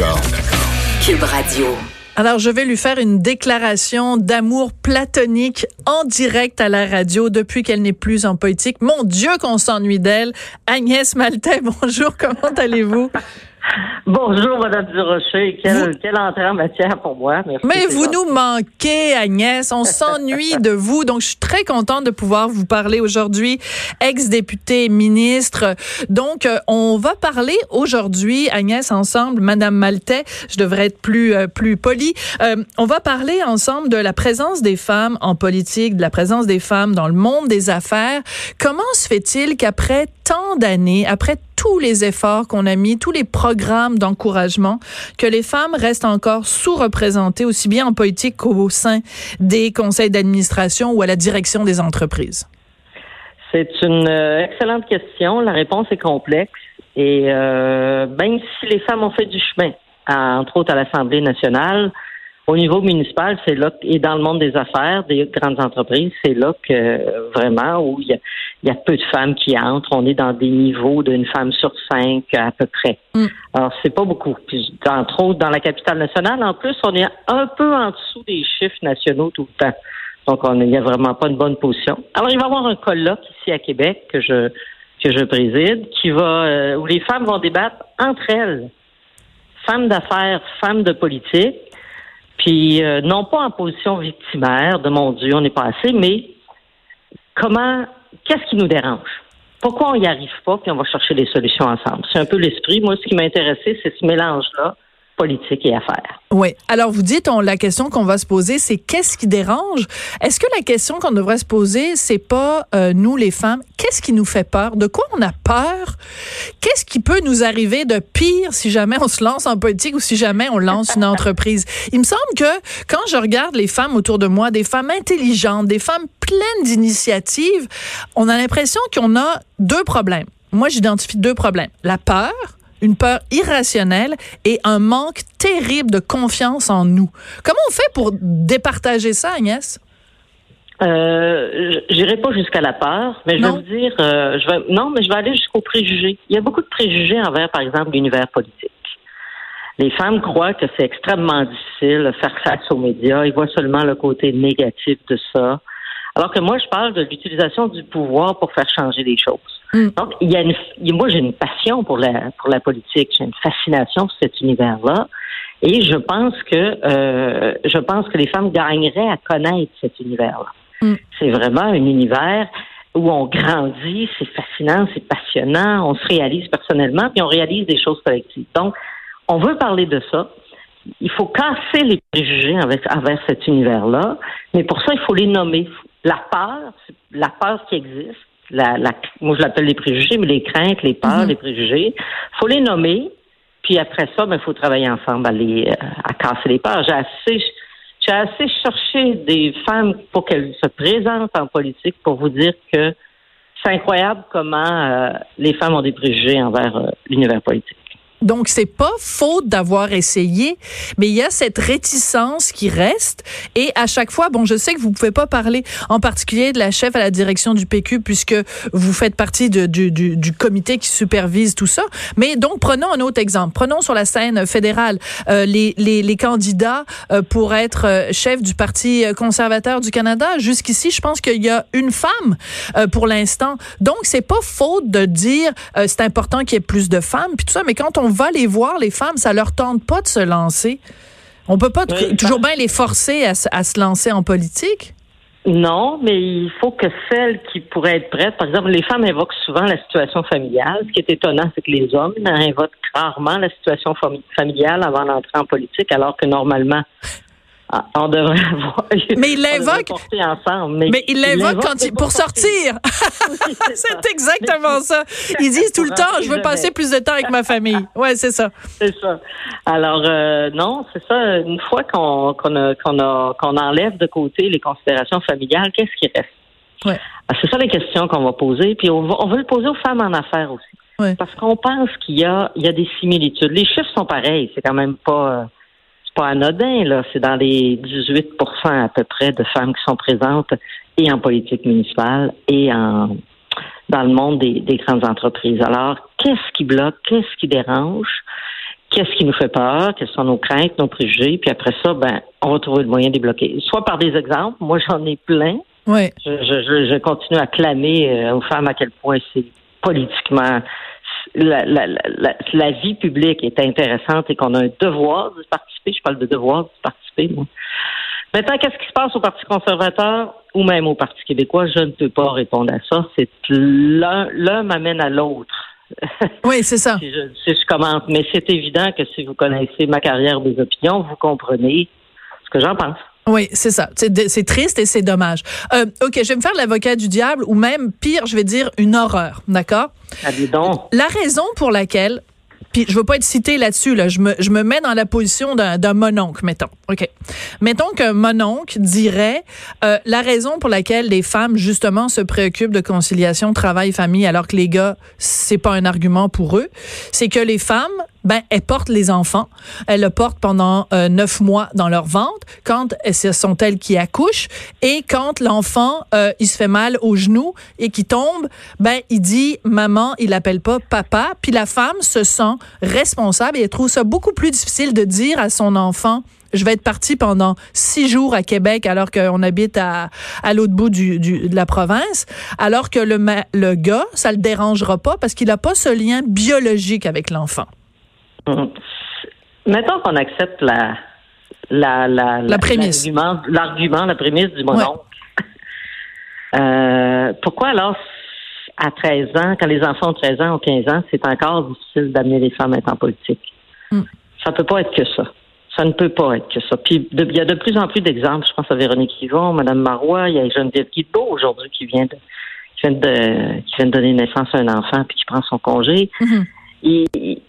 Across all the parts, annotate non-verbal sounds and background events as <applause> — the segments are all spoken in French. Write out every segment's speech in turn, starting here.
d'accord. Cube Radio. Alors, je vais lui faire une déclaration d'amour platonique en direct à la radio depuis qu'elle n'est plus en politique. Mon Dieu qu'on s'ennuie d'elle. Agnès Maltais, <laughs> bonjour, comment allez-vous? Bonjour, Madame Durocher. Quelle, quelle entrée en matière pour moi. Merci, Mais vous gentil. nous manquez, Agnès. On s'ennuie de vous. Donc, je suis très contente de pouvoir vous parler aujourd'hui, ex-député, ministre. Donc, euh, on va parler aujourd'hui, Agnès, ensemble, Madame Maltais. Je devrais être plus, euh, plus polie. Euh, on va parler ensemble de la présence des femmes en politique, de la présence des femmes dans le monde des affaires. Comment se fait-il qu'après tant d'années, après tous les efforts qu'on a mis, tous les programmes d'encouragement, que les femmes restent encore sous-représentées aussi bien en politique qu'au sein des conseils d'administration ou à la direction des entreprises? C'est une euh, excellente question. La réponse est complexe. Et euh, même si les femmes ont fait du chemin, entre autres à l'Assemblée nationale, au niveau municipal, c'est là et dans le monde des affaires, des grandes entreprises, c'est là que euh, vraiment où il y, a, il y a peu de femmes qui entrent. On est dans des niveaux d'une femme sur cinq à peu près. Mm. Alors c'est pas beaucoup. Puis, entre autres, dans la capitale nationale, en plus, on est un peu en dessous des chiffres nationaux tout le temps. Donc, on n'y a vraiment pas une bonne position. Alors, il va y avoir un colloque ici à Québec que je que je préside, qui va euh, où les femmes vont débattre entre elles, femmes d'affaires, femmes de politique, puis euh, non pas en position victimaire de mon Dieu, on n'est pas assez, mais comment, qu'est-ce qui nous dérange? Pourquoi on n'y arrive pas, puis on va chercher les solutions ensemble? C'est un peu l'esprit. Moi, ce qui m'a intéressé, c'est ce mélange-là, politique et. Oui. Alors, vous dites, on, la question qu'on va se poser, c'est qu'est-ce qui dérange? Est-ce que la question qu'on devrait se poser, c'est pas, euh, nous, les femmes, qu'est-ce qui nous fait peur? De quoi on a peur? Qu'est-ce qui peut nous arriver de pire si jamais on se lance en politique ou si jamais on lance une <laughs> entreprise? Il me semble que quand je regarde les femmes autour de moi, des femmes intelligentes, des femmes pleines d'initiatives, on a l'impression qu'on a deux problèmes. Moi, j'identifie deux problèmes. La peur, une peur irrationnelle et un manque terrible de confiance en nous. Comment on fait pour départager ça, Agnès? Euh, j'irai pas jusqu'à la peur, mais je Non. vais vous dire, euh, je vais, non, mais je vais aller jusqu'aux préjugés. Il y a beaucoup de préjugés envers, par exemple, l'univers politique. Les femmes croient que c'est extrêmement difficile de faire face aux médias. Ils voient seulement le côté négatif de ça. Alors que moi, je parle de l'utilisation du pouvoir pour faire changer les choses. Mm. Donc, il y a une, moi, j'ai une passion pour la, pour la politique. J'ai une fascination pour cet univers-là. Et je pense que, euh, je pense que les femmes gagneraient à connaître cet univers-là. Mm. C'est vraiment un univers où on grandit, c'est fascinant, c'est passionnant, on se réalise personnellement, puis on réalise des choses collectives. Donc, on veut parler de ça. Il faut casser les préjugés avec, envers cet univers-là, mais pour ça, il faut les nommer. La peur, la peur qui existe, la, la, moi je l'appelle les préjugés, mais les craintes, les peurs, Mhm. les préjugés, faut les nommer, puis après ça, il faut travailler ensemble à, les, euh, à casser les peurs. J'ai assez, j'ai assez cherché des femmes pour qu'elles se présentent en politique pour vous dire que c'est incroyable comment euh, les femmes ont des préjugés envers euh, l'univers politique. Donc, c'est pas faute d'avoir essayé, mais il y a cette réticence qui reste. Et à chaque fois, bon, je sais que vous pouvez pas parler en particulier de la chef à la direction du PQ puisque vous faites partie de- du, du- du comité qui supervise tout ça. Mais donc, prenons un autre exemple. Prenons sur la scène fédérale euh, les, les, les candidats euh, pour être euh, chef du Parti conservateur du Canada. Jusqu'ici, je pense qu'il y a une femme euh, pour l'instant. Donc, c'est pas faute de dire euh, c'est important qu'il y ait plus de femmes puis tout ça. Mais quand on va les voir, les femmes, ça leur tente pas de se lancer. On peut pas Oui, toujours bien les forcer à, se- à se lancer en politique? Non, mais il faut que celles qui pourraient être prêtes, par exemple, les femmes invoquent souvent la situation familiale. Ce qui est étonnant, c'est que les hommes invoquent rarement la situation fami- familiale avant d'entrer en politique, alors que normalement, on devrait <laughs> avoir. Mais porter ensemble. Mais, Mais ils l'invoquent quand ils- pour sortir. <laughs> Oui, c'est exactement ça. Ils disent tout le temps, je veux passer plus de temps avec ma famille. <laughs> Ouais, c'est ça. C'est ça. Alors euh, non, c'est ça. Une fois qu'on qu'on a- qu'on a- qu'on enlève de côté les considérations familiales, qu'est-ce qui reste? Ouais. Ah, C'est ça les questions qu'on va poser. Puis on, va, on veut le poser aux femmes en affaires aussi, Ouais. parce qu'on pense qu'il y a il y a des similitudes. Les chiffres sont pareils. C'est quand même pas euh, pas anodin là. C'est dans les 18% à peu près de femmes qui sont présentes et en politique municipale et en dans le monde des, des grandes entreprises. Alors, qu'est-ce qui bloque? Qu'est-ce qui dérange? qu'est-ce qui nous fait peur, quelles sont nos craintes, nos préjugés, puis après ça, ben, on va trouver le moyen de débloquer. Soit par des exemples, moi j'en ai plein. Oui. Je, je, je, continue à clamer euh, aux femmes à quel point c'est politiquement la, la, la, la, vie publique est intéressante et qu'on a un devoir de participer. Je parle de devoir de participer, moi. Maintenant, qu'est-ce qui se passe au Parti conservateur ou même au Parti québécois? Je ne peux pas répondre à ça. C'est l'un, l'un m'amène à l'autre. <laughs> Oui, c'est ça. si, je, si je commente. Mais c'est évident que si vous connaissez ma carrière des opinions, vous comprenez ce que j'en pense. Oui, c'est ça. C'est triste et c'est dommage. Euh, OK, je vais me faire l'avocat du diable ou même pire, je vais dire une horreur, d'accord? Ah. La raison pour laquelle puis je veux pas être cité là-dessus là, je me je me mets dans la position d'un mononcle mettons. OK? Mettons que mononcle dirait euh, la raison pour laquelle les femmes justement se préoccupent de conciliation travail famille alors que les gars c'est pas un argument pour eux, c'est que les femmes ben elles portent les enfants. Elles le portent pendant euh, neuf mois dans leur ventre. Quand ce sont elles qui accouchent et quand l'enfant euh, il se fait mal au genou et qui tombe, ben il dit maman, il appelle pas papa. Puis la femme se sent responsable et elle trouve ça beaucoup plus difficile de dire à son enfant je vais être partie pendant six jours à Québec alors qu'on habite à, à l'autre bout du, du, de la province, alors que le, le gars, ça le dérangera pas parce qu'il n'a pas ce lien biologique avec l'enfant. Hum. Mettons qu'on accepte la, la, la, la prémisse. L'argument, la prémisse du mononcle. <laughs> Euh, pourquoi alors, à 13 ans, quand les enfants ont 13 ans ou 15 ans, c'est encore difficile d'amener les femmes à être en politique? Mm. Ça peut pas être que ça. Ça ne peut pas être que ça. Puis il y a de plus en plus d'exemples. Je pense à Véronique Yvon, Mme Marois, il y a Geneviève Guilbeault aujourd'hui qui vient de qui vient de qui vient de donner naissance à un enfant puis qui prend son congé. Mm-hmm il,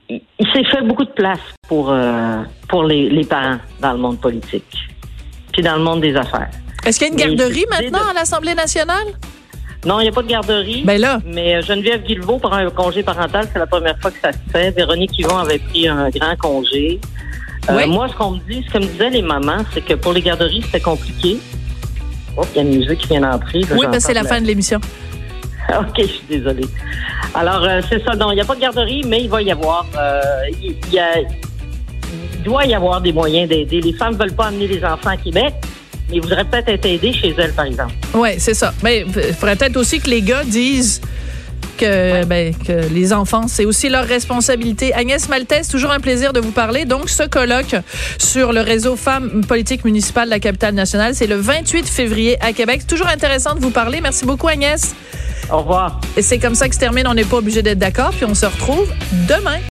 il, s'est fait beaucoup de place pour, euh, pour les, les, parents dans le monde politique, puis dans le monde des affaires. Est-ce qu'il y a une garderie maintenant à l'Assemblée nationale? Non, il n'y a pas de garderie. Ben là. Mais euh, Geneviève Guilbeault prend un congé parental. C'est la première fois que ça se fait. Véronique Yvon avait pris un grand congé. Euh, Moi, ce qu'on me dit, ce que me disaient les mamans, c'est que pour les garderies, c'était compliqué. Oh, il y a une musique qui vient d'entrer. Oui, ben c'est la fin de l'émission. <laughs> OK, je suis désolée. Alors, euh, c'est ça. Non, il n'y a pas de garderie, mais il va y avoir. Euh, il, y a, il doit y avoir des moyens d'aider. Les femmes ne veulent pas amener les enfants à Québec. mais Ils voudraient peut-être être aidés chez elles, par exemple. Oui, c'est ça. Mais il faudrait peut-être aussi que les gars disent que, ben, que les enfants, c'est aussi leur responsabilité. Agnès Maltès, toujours un plaisir de vous parler. Donc, ce colloque sur le réseau Femmes politiques municipales de la capitale nationale, c'est le 28 février à Québec. Toujours intéressant de vous parler. Merci beaucoup, Agnès. Au revoir. Et c'est comme ça que se termine. On n'est pas obligé d'être d'accord. Puis on se retrouve demain.